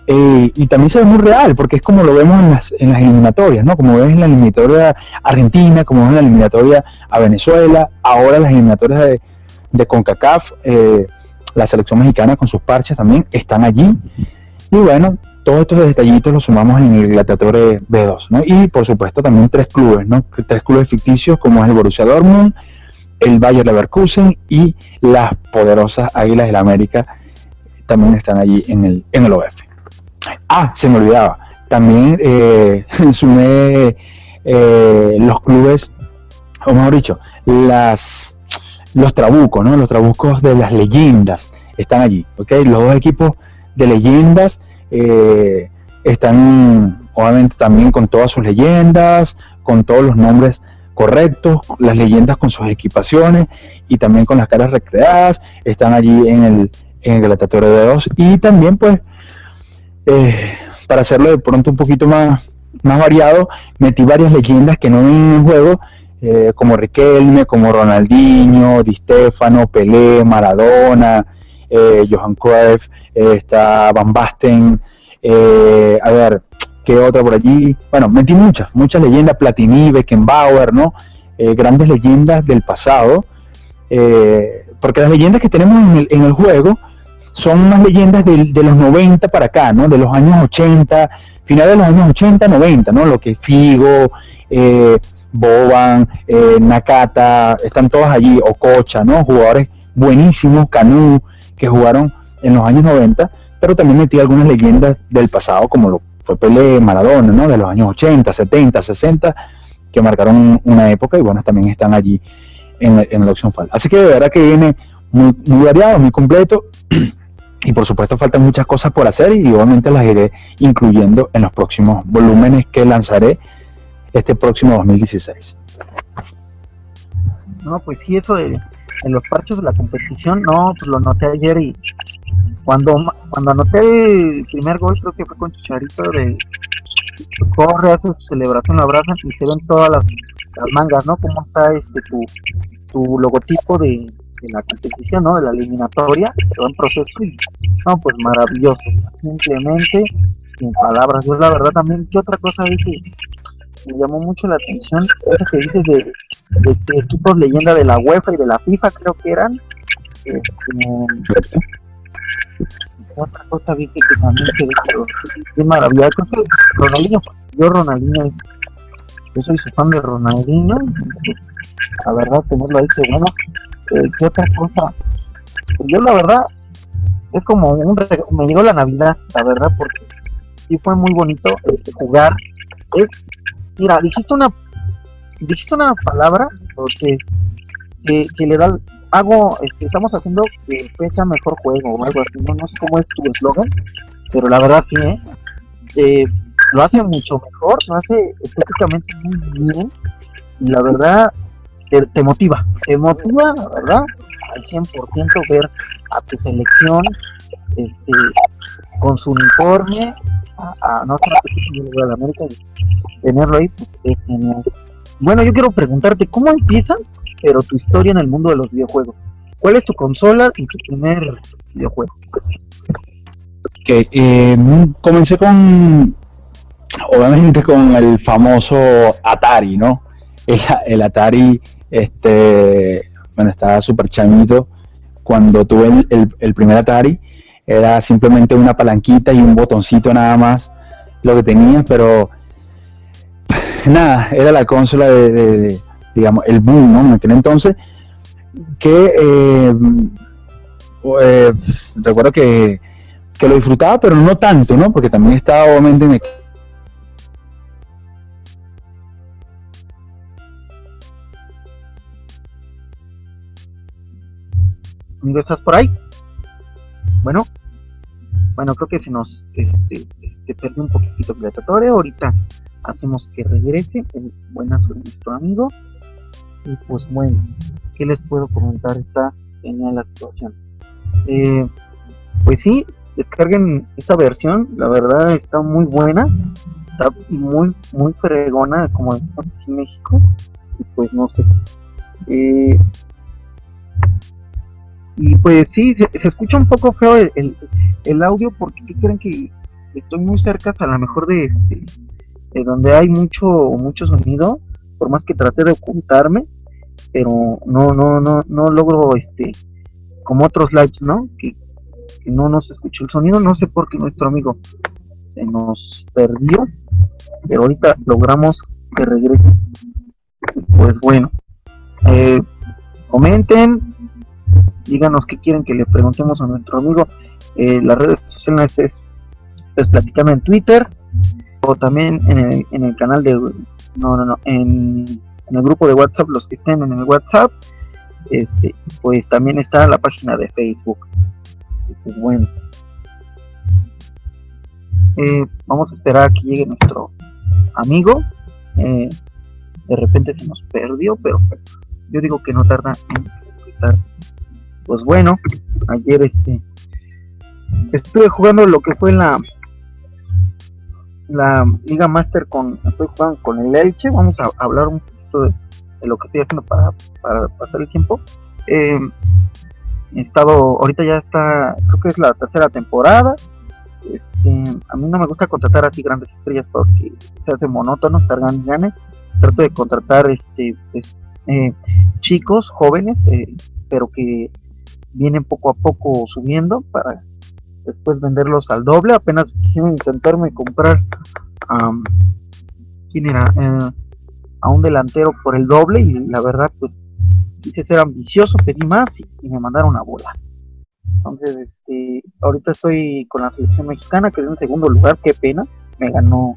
eh, y también se ve muy real, porque es como lo vemos en las, en las eliminatorias, ¿no? Como ves en la eliminatoria argentina, como ves en la eliminatoria a Venezuela, ahora las eliminatorias de, de CONCACAF, eh, la selección mexicana con sus parches también están allí. Y bueno, todos estos detallitos los sumamos en el Gladiator B2, ¿no? Y por supuesto también tres clubes, ¿no? Tres clubes ficticios como es el Borussia Dortmund, el Bayer Leverkusen y las poderosas Águilas del América también están allí en el, en el OF. Ah, se me olvidaba. También eh, sumé eh, los clubes, o mejor dicho, las, los trabucos, ¿no? Los trabucos de las leyendas están allí, ¿ok? Los dos equipos de leyendas eh, están, obviamente, también con todas sus leyendas, con todos los nombres correctos, las leyendas con sus equipaciones y también con las caras recreadas, están allí en el, en el de dos y también pues eh, para hacerlo de pronto un poquito más, más variado, metí varias leyendas que no vienen en juego, eh, como Riquelme, como Ronaldinho, Di Stefano, Pelé, Maradona, eh, Johan Cruyff, está Van Basten, a ver, ¿qué otra por allí? Bueno, metí muchas, muchas leyendas, Platini, Beckenbauer, ¿no? grandes leyendas del pasado, porque las leyendas que tenemos en el, en el juego son unas leyendas de, los 90 para acá, ¿no? De los años 80, finales de los años 80, 90, ¿no? Lo que Figo, eh, Boban, eh, Nakata, están todos allí, Ococha, ¿no? Jugadores buenísimos, Canú, que jugaron en los años 90, pero también metí algunas leyendas del pasado, como lo fue Pelé, Maradona, ¿no? De los años 80, 70, 60, que marcaron una época y bueno, también están allí en, en la opción FAL. Así que de verdad que viene muy, muy variado, muy completo. Y por supuesto faltan muchas cosas por hacer y obviamente las iré incluyendo en los próximos volúmenes que lanzaré este próximo 2016. No, pues sí, eso de, en los parches de la competición, no, pues lo noté ayer y cuando cuando anoté el primer gol, creo que fue con Chicharito de corre, hace su celebración, lo abrazan y se ven todas las, mangas, ¿no? Cómo está este tu, tu logotipo de, la competición, ¿no? De la eliminatoria, todo en proceso no, pues maravilloso, simplemente sin palabras. Yo la verdad también, ¿qué otra cosa vi me llamó mucho la atención? Eso que dices de, de, equipos leyenda de la UEFA y de la FIFA, creo que eran. Este, otra cosa vi que también se ve qué maravilla. Creo Ronaldinho, yo Ronaldinho, yo soy su fan de Ronaldinho. La verdad, tenerlo ahí, que bueno, eh, ¿qué otra cosa? Yo la verdad, es como un me llegó la Navidad, la verdad, porque sí fue muy bonito este, jugar. Es, mira, dijiste una dijiste una palabra que, que, le da hago, este, estamos haciendo que fecha mejor juego o algo así, no, sé cómo es tu eslogan, pero la verdad sí, ¿eh? ¿eh? lo hace mucho mejor, lo hace estéticamente muy bien, y la verdad te, motiva, te motiva, verdad, al 100% ver a tu selección este, con su uniforme, a, no sé, de América, tenerlo ahí, pues, es genial. Bueno, yo quiero preguntarte, ¿cómo empieza, pero tu historia en el mundo de los videojuegos? ¿Cuál es tu consola y tu primer videojuego? Ok, eh, comencé con, obviamente con el famoso Atari, ¿no? el Atari este, bueno, estaba súper chamito. Cuando tuve el, primer Atari, era simplemente una palanquita y un botoncito nada más lo que tenía, pero nada, era la consola de, digamos, el boom, ¿no? En aquel entonces, que eh, eh, recuerdo que, que, lo disfrutaba, pero no tanto, ¿no? Porque también estaba obviamente en el ¿estás por ahí? Bueno, bueno, creo que se nos este, este perdió un poquito el Ahorita hacemos que regrese. Buenas nuestro amigo. Y pues bueno, ¿qué les puedo comentar? Está genial la situación. Eh, pues sí, descarguen esta versión. La verdad está muy buena. Está muy, muy fregona, como en México. Y pues no sé. Eh, y pues sí, se, escucha un poco feo el, el, audio porque ¿qué creen que estoy muy cerca a lo mejor de este de donde hay mucho mucho sonido, por más que trate de ocultarme, pero no no no no logro este como otros lives, ¿no? Que, no nos escuchó el sonido, no sé por qué nuestro amigo se nos perdió, pero ahorita logramos que regrese. Pues bueno, eh, comenten, díganos qué quieren que le preguntemos a nuestro amigo. Eh, las redes sociales es pues platicame en Twitter o también en el, en el canal de no no no en, el grupo de WhatsApp los que estén en el WhatsApp este pues también está la página de Facebook. Pues bueno. Eh, vamos a esperar a que llegue nuestro amigo. Eh, de repente se nos perdió pero yo digo que no tarda en empezar pues bueno, ayer este estuve jugando lo que fue la la Liga Master con estoy jugando con el Elche, vamos a hablar un poquito de, lo que estoy haciendo para, para pasar el tiempo. Eh, he estado, ahorita ya está, creo que es la tercera temporada. Este, a mí no me gusta contratar así grandes estrellas porque se hace monótono estar gane. Trato de contratar este pues, eh, chicos jóvenes, eh, pero que vienen poco a poco subiendo para después venderlos al doble. Apenas quisieron intentarme comprar ¿quién era? Eh, a un delantero por el doble y la verdad pues quise ser ambicioso, pedí más y, me mandaron a bola. Entonces, este, ahorita estoy con la selección mexicana, que es en segundo lugar, qué pena, me ganó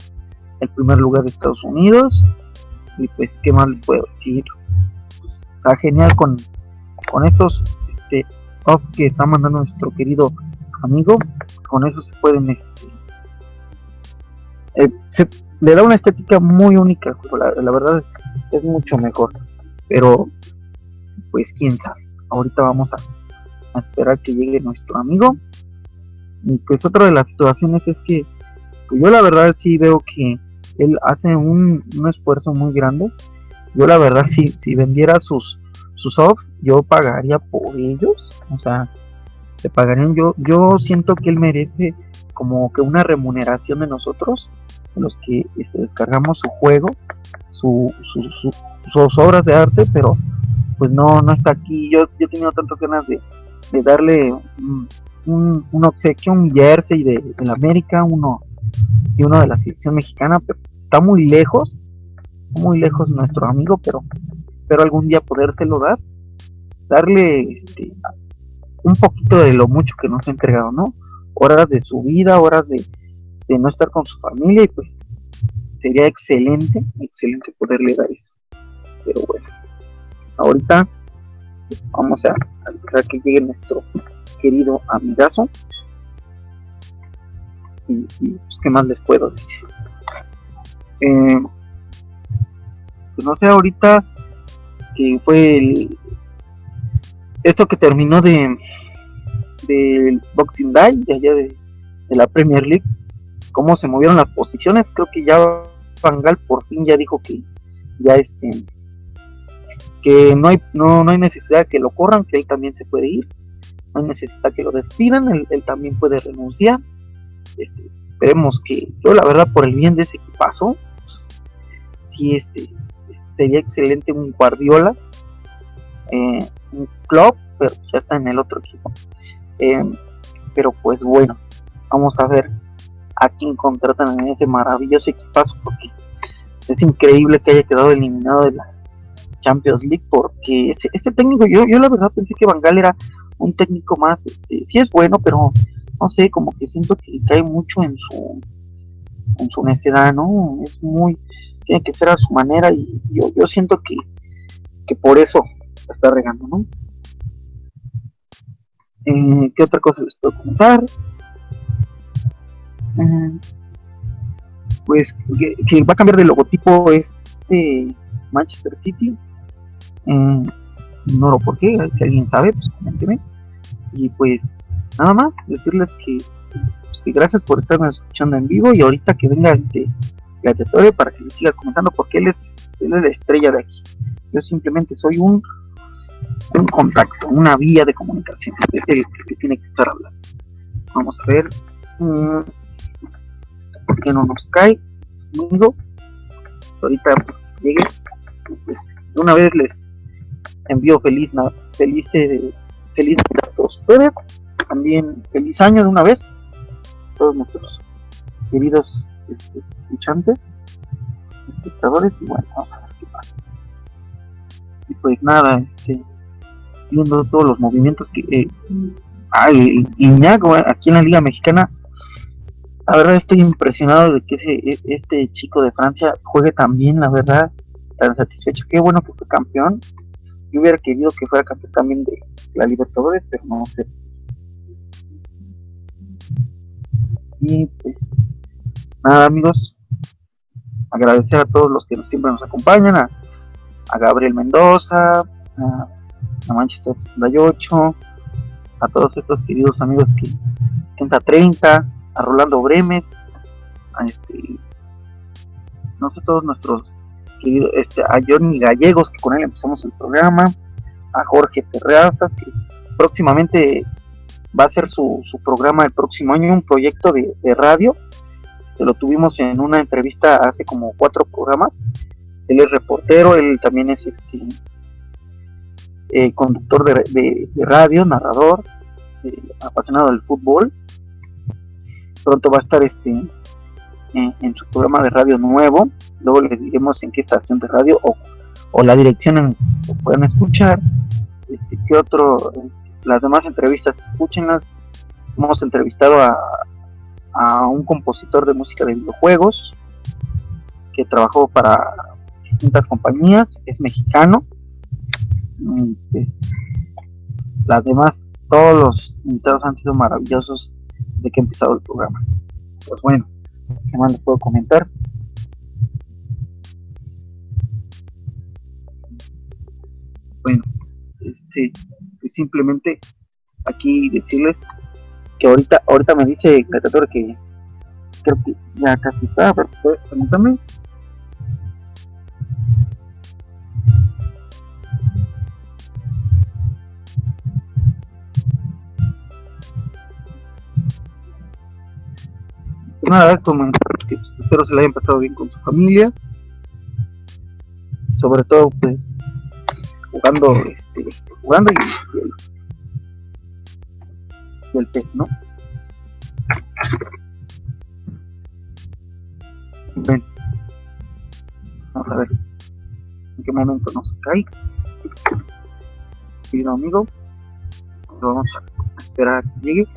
el primer lugar de Estados Unidos y pues qué más les puedo decir. Está genial con, con estos este, off que está mandando nuestro querido amigo, con eso se pueden este, eh, se, le da una estética muy única la, verdad es mucho mejor, pero pues quién sabe, ahorita vamos a, esperar que llegue nuestro amigo, y pues otra de las situaciones es que pues, yo la verdad sí veo que él hace un, esfuerzo muy grande, yo la verdad si, si vendiera sus, sus off, yo pagaría por ellos, o sea, le pagarían yo, yo siento que él merece como que una remuneración de nosotros los que este, descargamos su juego, su, sus obras de arte, pero pues no, no está aquí. Yo, yo he tenido tantas ganas de, darle un, un, obsequio, un jersey de, la América, uno y uno de la selección mexicana, pero está muy lejos, muy lejos nuestro amigo, pero espero algún día podérselo dar, darle este, un poquito de lo mucho que nos ha entregado, ¿no? Horas de su vida, horas de, de no estar con su familia y pues sería excelente, excelente poderle dar eso. Pero bueno, ahorita vamos a, esperar que llegue nuestro querido amigazo. Y, pues, ¿qué más les puedo decir? Eh, pues no sé, ahorita que fue el, esto que terminó de del Boxing Day, de allá de la Premier League, cómo se movieron las posiciones. Creo que ya Fangal por fin ya dijo que ya este que no hay no, no hay necesidad que lo corran, que él también se puede ir, no hay necesidad que lo despidan, él, también puede renunciar. Este, esperemos que yo la verdad por el bien de ese equipazo, sí este sería excelente un Guardiola, eh, un club, pero ya está en el otro equipo. Eh, pero pues bueno, vamos a ver a quien contratan en ese maravilloso equipazo porque es increíble que haya quedado eliminado de la Champions League porque ese, ese técnico yo yo la verdad pensé que Bangal era un técnico más este sí es bueno pero no sé como que siento que cae mucho en su en su necedad no es muy tiene que ser a su manera y yo, yo siento que, que por eso está regando no eh, ¿Qué otra cosa les puedo comentar? pues que, va a cambiar de logotipo este Manchester City. Eh, no lo por qué, si alguien sabe, pues coménteme. Y pues nada más, decirles que, pues, gracias por estarme escuchando en vivo y ahorita que venga este gladiatorio para que le siga comentando porque él es, él es la estrella de aquí. Yo simplemente soy un, un contacto, una vía de comunicación. Es el, que tiene que estar hablando. Vamos a ver. Mm, porque no nos cae amigo ahorita llegue pues una vez les envío feliz felices feliz a todos ustedes también feliz año de una vez todos nuestros queridos este, escuchantes espectadores y bueno vamos a ver qué pasa y pues nada este, viendo todos los movimientos que eh, hay Iñago eh, aquí en la Liga Mexicana la verdad estoy impresionado de que ese, e, este chico de Francia juegue tan bien, la verdad, tan satisfecho. Qué bueno que fue campeón. Yo hubiera querido que fuera campeón también de la Libertadores, pero no sé. Y pues nada amigos, agradecer a todos los que siempre nos acompañan, a, Gabriel Mendoza, a, a, Manchester 68, a todos estos queridos amigos que 30-30, a Rolando Bremes, a este, todos nuestros queridos, este, a Johnny Gallegos, que con él empezamos el programa, a Jorge Terrazas, que próximamente va a ser su, programa el próximo año, un proyecto de, radio, se lo tuvimos en una entrevista hace como cuatro programas, él es reportero, él también es este eh, conductor de, radio, narrador, eh, apasionado del fútbol, pronto va a estar este en, su programa de radio nuevo. Luego les diremos en qué estación de radio o, la dirección en que pueden escuchar. Este, ¿Qué otro? Las demás entrevistas, escúchenlas. Hemos entrevistado a un compositor de música de videojuegos que trabajó para distintas compañías, es mexicano. Pues, las demás, todos los invitados han sido maravillosos de que ha empezado el programa. Pues bueno, ¿qué más les puedo comentar? Bueno, este, pues simplemente aquí decirles que ahorita, ahorita me dice Catator que creo que ya casi está, pero permítame. nada, comentarles pues, espero se le haya pasado bien con su familia. Sobre todo, pues, jugando, este, jugando y, el, pez, ¿no? Ven. Vamos a ver en qué momento nos cae. Querido amigo, lo vamos a esperar a que llegue.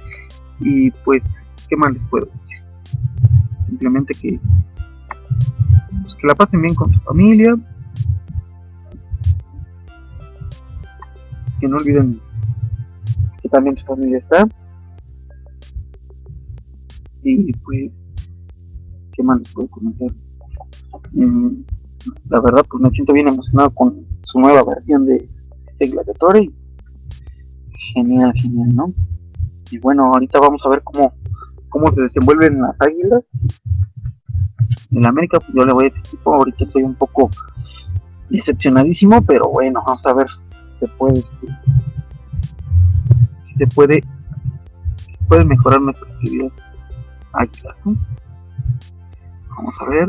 Y pues, ¿qué más les puedo decir? Simplemente que, pues, que la pasen bien con su familia, que no olviden que también su familia está. Y pues, ¿qué más les puedo comentar? Mm, la verdad, pues me siento bien emocionado con su nueva versión de este Gladiator genial, genial, ¿no? Y bueno, ahorita vamos a ver cómo cómo se desenvuelven las águilas. En América, pues yo le voy a ese equipo. Ahorita estoy un poco decepcionadísimo, pero bueno, vamos a ver si se puede. Si se puede. Si puede mejorar nuestras queridas águilas. Vamos a ver.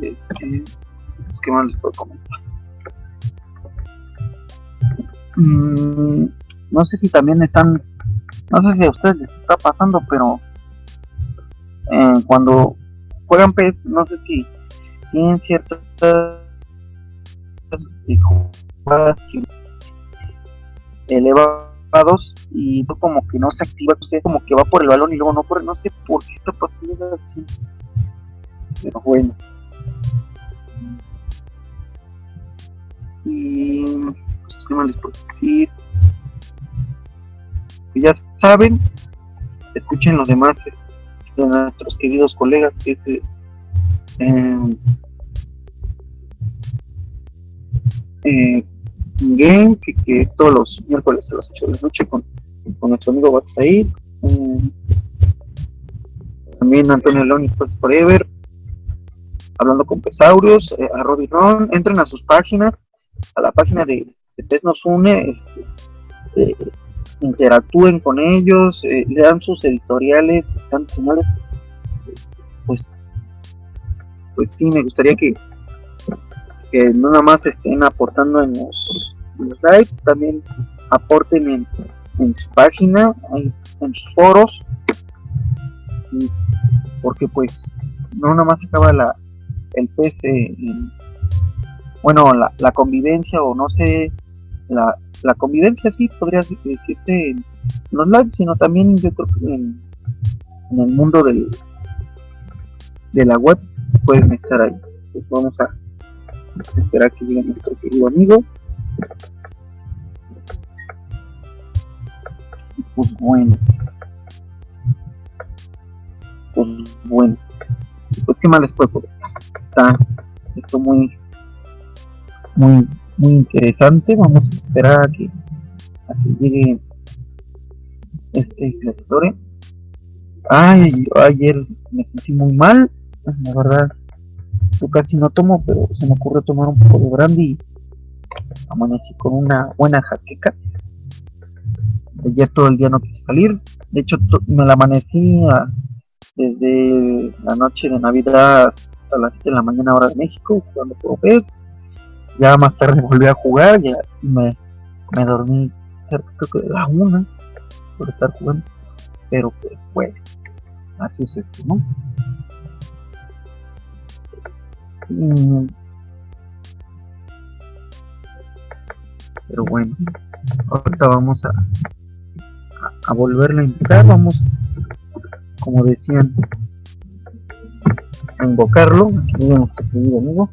Este, ¿Qué más les puedo comentar? Mm, no sé si también están no sé si a ustedes les está pasando, pero eh, cuando juegan PES, no sé si tienen ciertas jugadas elevados y como que no se activa, no sé, como que va por el balón y luego no corre, no sé por qué está pasando así. Pero bueno. Y pues, ¿qué más les puedo decir? Ya saben, escuchen los demás este, de nuestros queridos colegas que es eh, eh, Game, que, es todos los miércoles a las 8 de la noche con, con nuestro amigo WhatsApp. Em, también Antonio León Forever, hablando con Pesaurios, eh, a Robbie Ron, entren a sus páginas, a la página de, de nos une, este, eh, interactúen con ellos, eh, lean sus editoriales, están pues, pues sí, me gustaría que, que no nada más estén aportando en los, likes, también aporten en, en su página, en, sus foros, porque pues no nada más acaba la, el PC, bueno, la, la convivencia o no sé, la, la convivencia sí podría decirse en los live, sino también yo creo que en, el mundo del, de la web pueden estar ahí. Pues vamos a esperar que llegue nuestro querido amigo. Pues bueno. Pues bueno. Pues qué más les puedo Está esto muy muy muy interesante. Vamos a esperar a que, a que llegue este escritorio. Ay, yo ayer me sentí muy mal, la verdad. Yo casi no tomo, pero se me ocurrió tomar un poco de brandy amanecí con una buena jaqueca. Ayer todo el día no quise salir. De hecho, me la amanecí desde la noche de Navidad hasta las 7 de la mañana hora de México, cuando puedo ves ya más tarde volví a jugar, ya me, me dormí creo que a una por estar jugando. pero pues bueno, así es esto, ¿no? Mm. Pero bueno, ahorita vamos a, a, volverle a invitar, vamos, como decían, a invocarlo, aquí nuestro querido amigo.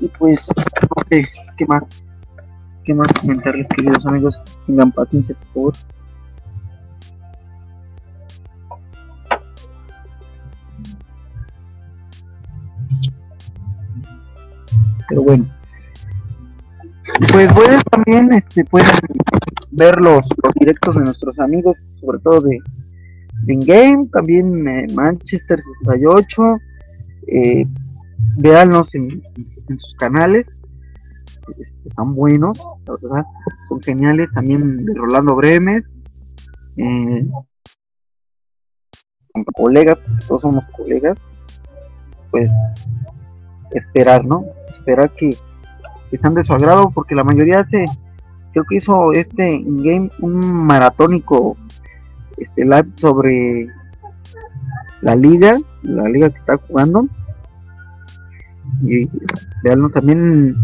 Y pues, no sé, ¿qué más? ¿Qué más comentarles, queridos amigos? Tengan paciencia, por favor. Pero bueno. Pues bueno, también este, pueden ver los, directos de nuestros amigos, sobre todo de, de In-Game, también eh, Manchester 68. Eh, véanlos en, sus canales, este, están buenos, la verdad, son geniales. También de Rolando Bremes, eh, colegas, todos somos colegas, pues esperar, ¿no? Esperar que, que sean de su agrado, porque la mayoría hace, creo que hizo este in-game un maratónico este live sobre la liga, la liga que está jugando. Y veanlo también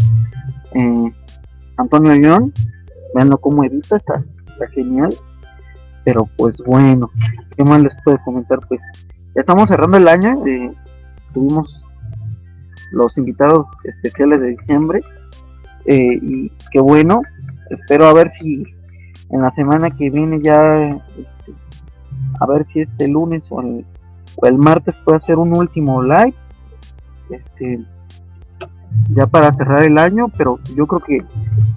eh, Antonio León, veanlo cómo edita, está, está genial. Pero pues bueno, ¿qué más les puedo comentar? Pues ya estamos cerrando el año, eh, tuvimos los invitados especiales de diciembre. Eh, y qué bueno, espero a ver si en la semana que viene ya, este, a ver si este lunes o el, martes puede hacer un último live. Este, ya para cerrar el año, pero yo creo que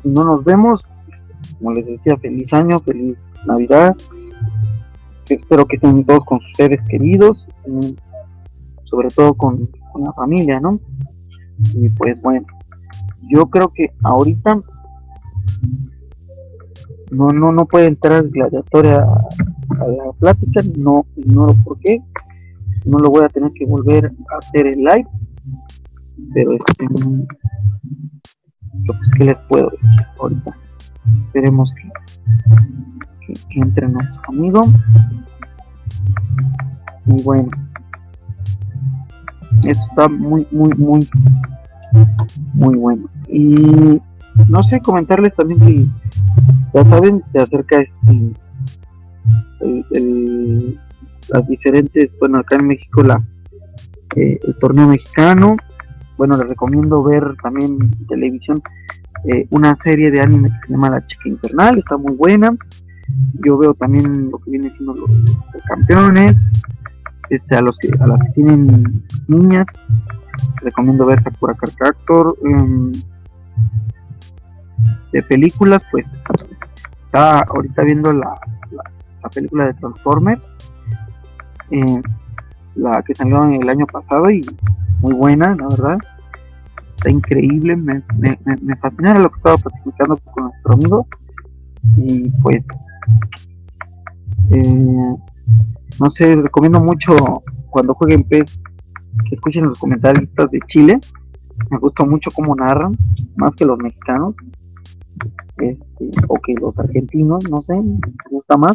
si no nos vemos, pues, como les decía, feliz año, feliz Navidad. Espero que estén todos con sus seres queridos, sobre todo con, con la familia, ¿no? Y pues bueno, yo creo que ahorita no no no puede entrar gladiatoria a, la plática, no ignoro por qué, no lo voy a tener que volver a hacer el live, pero este pues qué les puedo decir ahorita, esperemos que, que, que entre nuestro amigo bueno esto está muy, muy, muy, muy bueno. Y no sé, comentarles también que ya saben, se acerca este el, las diferentes, bueno, acá en México la eh, el torneo mexicano. Bueno, les recomiendo ver también en televisión eh, una serie de anime que se llama La Chica Infernal, está muy buena. Yo veo también lo que viene siendo los campeones, este, a los que a las que tienen niñas recomiendo ver Sakura Card Captor em, de películas pues está ahorita viendo la, la, película de Transformers eh, la que salió el año pasado y muy buena la verdad está increíble me, me, me fascina lo que estaba platicando con nuestro amigo y pues eh, no sé, recomiendo mucho cuando jueguen PES que escuchen los comentaristas de Chile. Me gusta mucho cómo narran, más que los mexicanos. Este, o que los argentinos, no sé, me gusta más.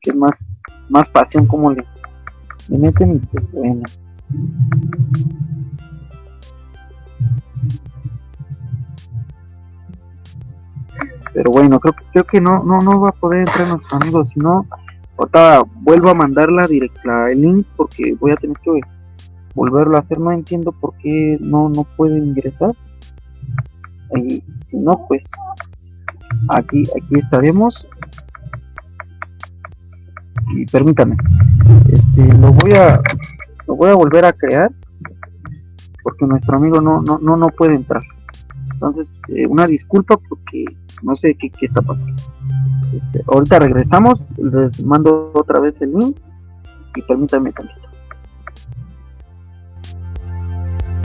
Que más, más pasión como le, le meten y pues bueno. Pero bueno, creo que creo que no, no, no va a poder entrar nuestro amigo, sino Ahorita vuelvo a mandarla directa el link porque voy a tener que volverlo a hacer. No entiendo por qué no, no puede ingresar. Y si no, pues aquí, aquí estaremos. Y permítame, este, lo voy a lo voy a volver a crear porque nuestro amigo no, no, no, no puede entrar. Entonces, eh, una disculpa porque no sé qué, qué está pasando. Este, ahorita regresamos, les mando otra vez el link y permítanme tantito.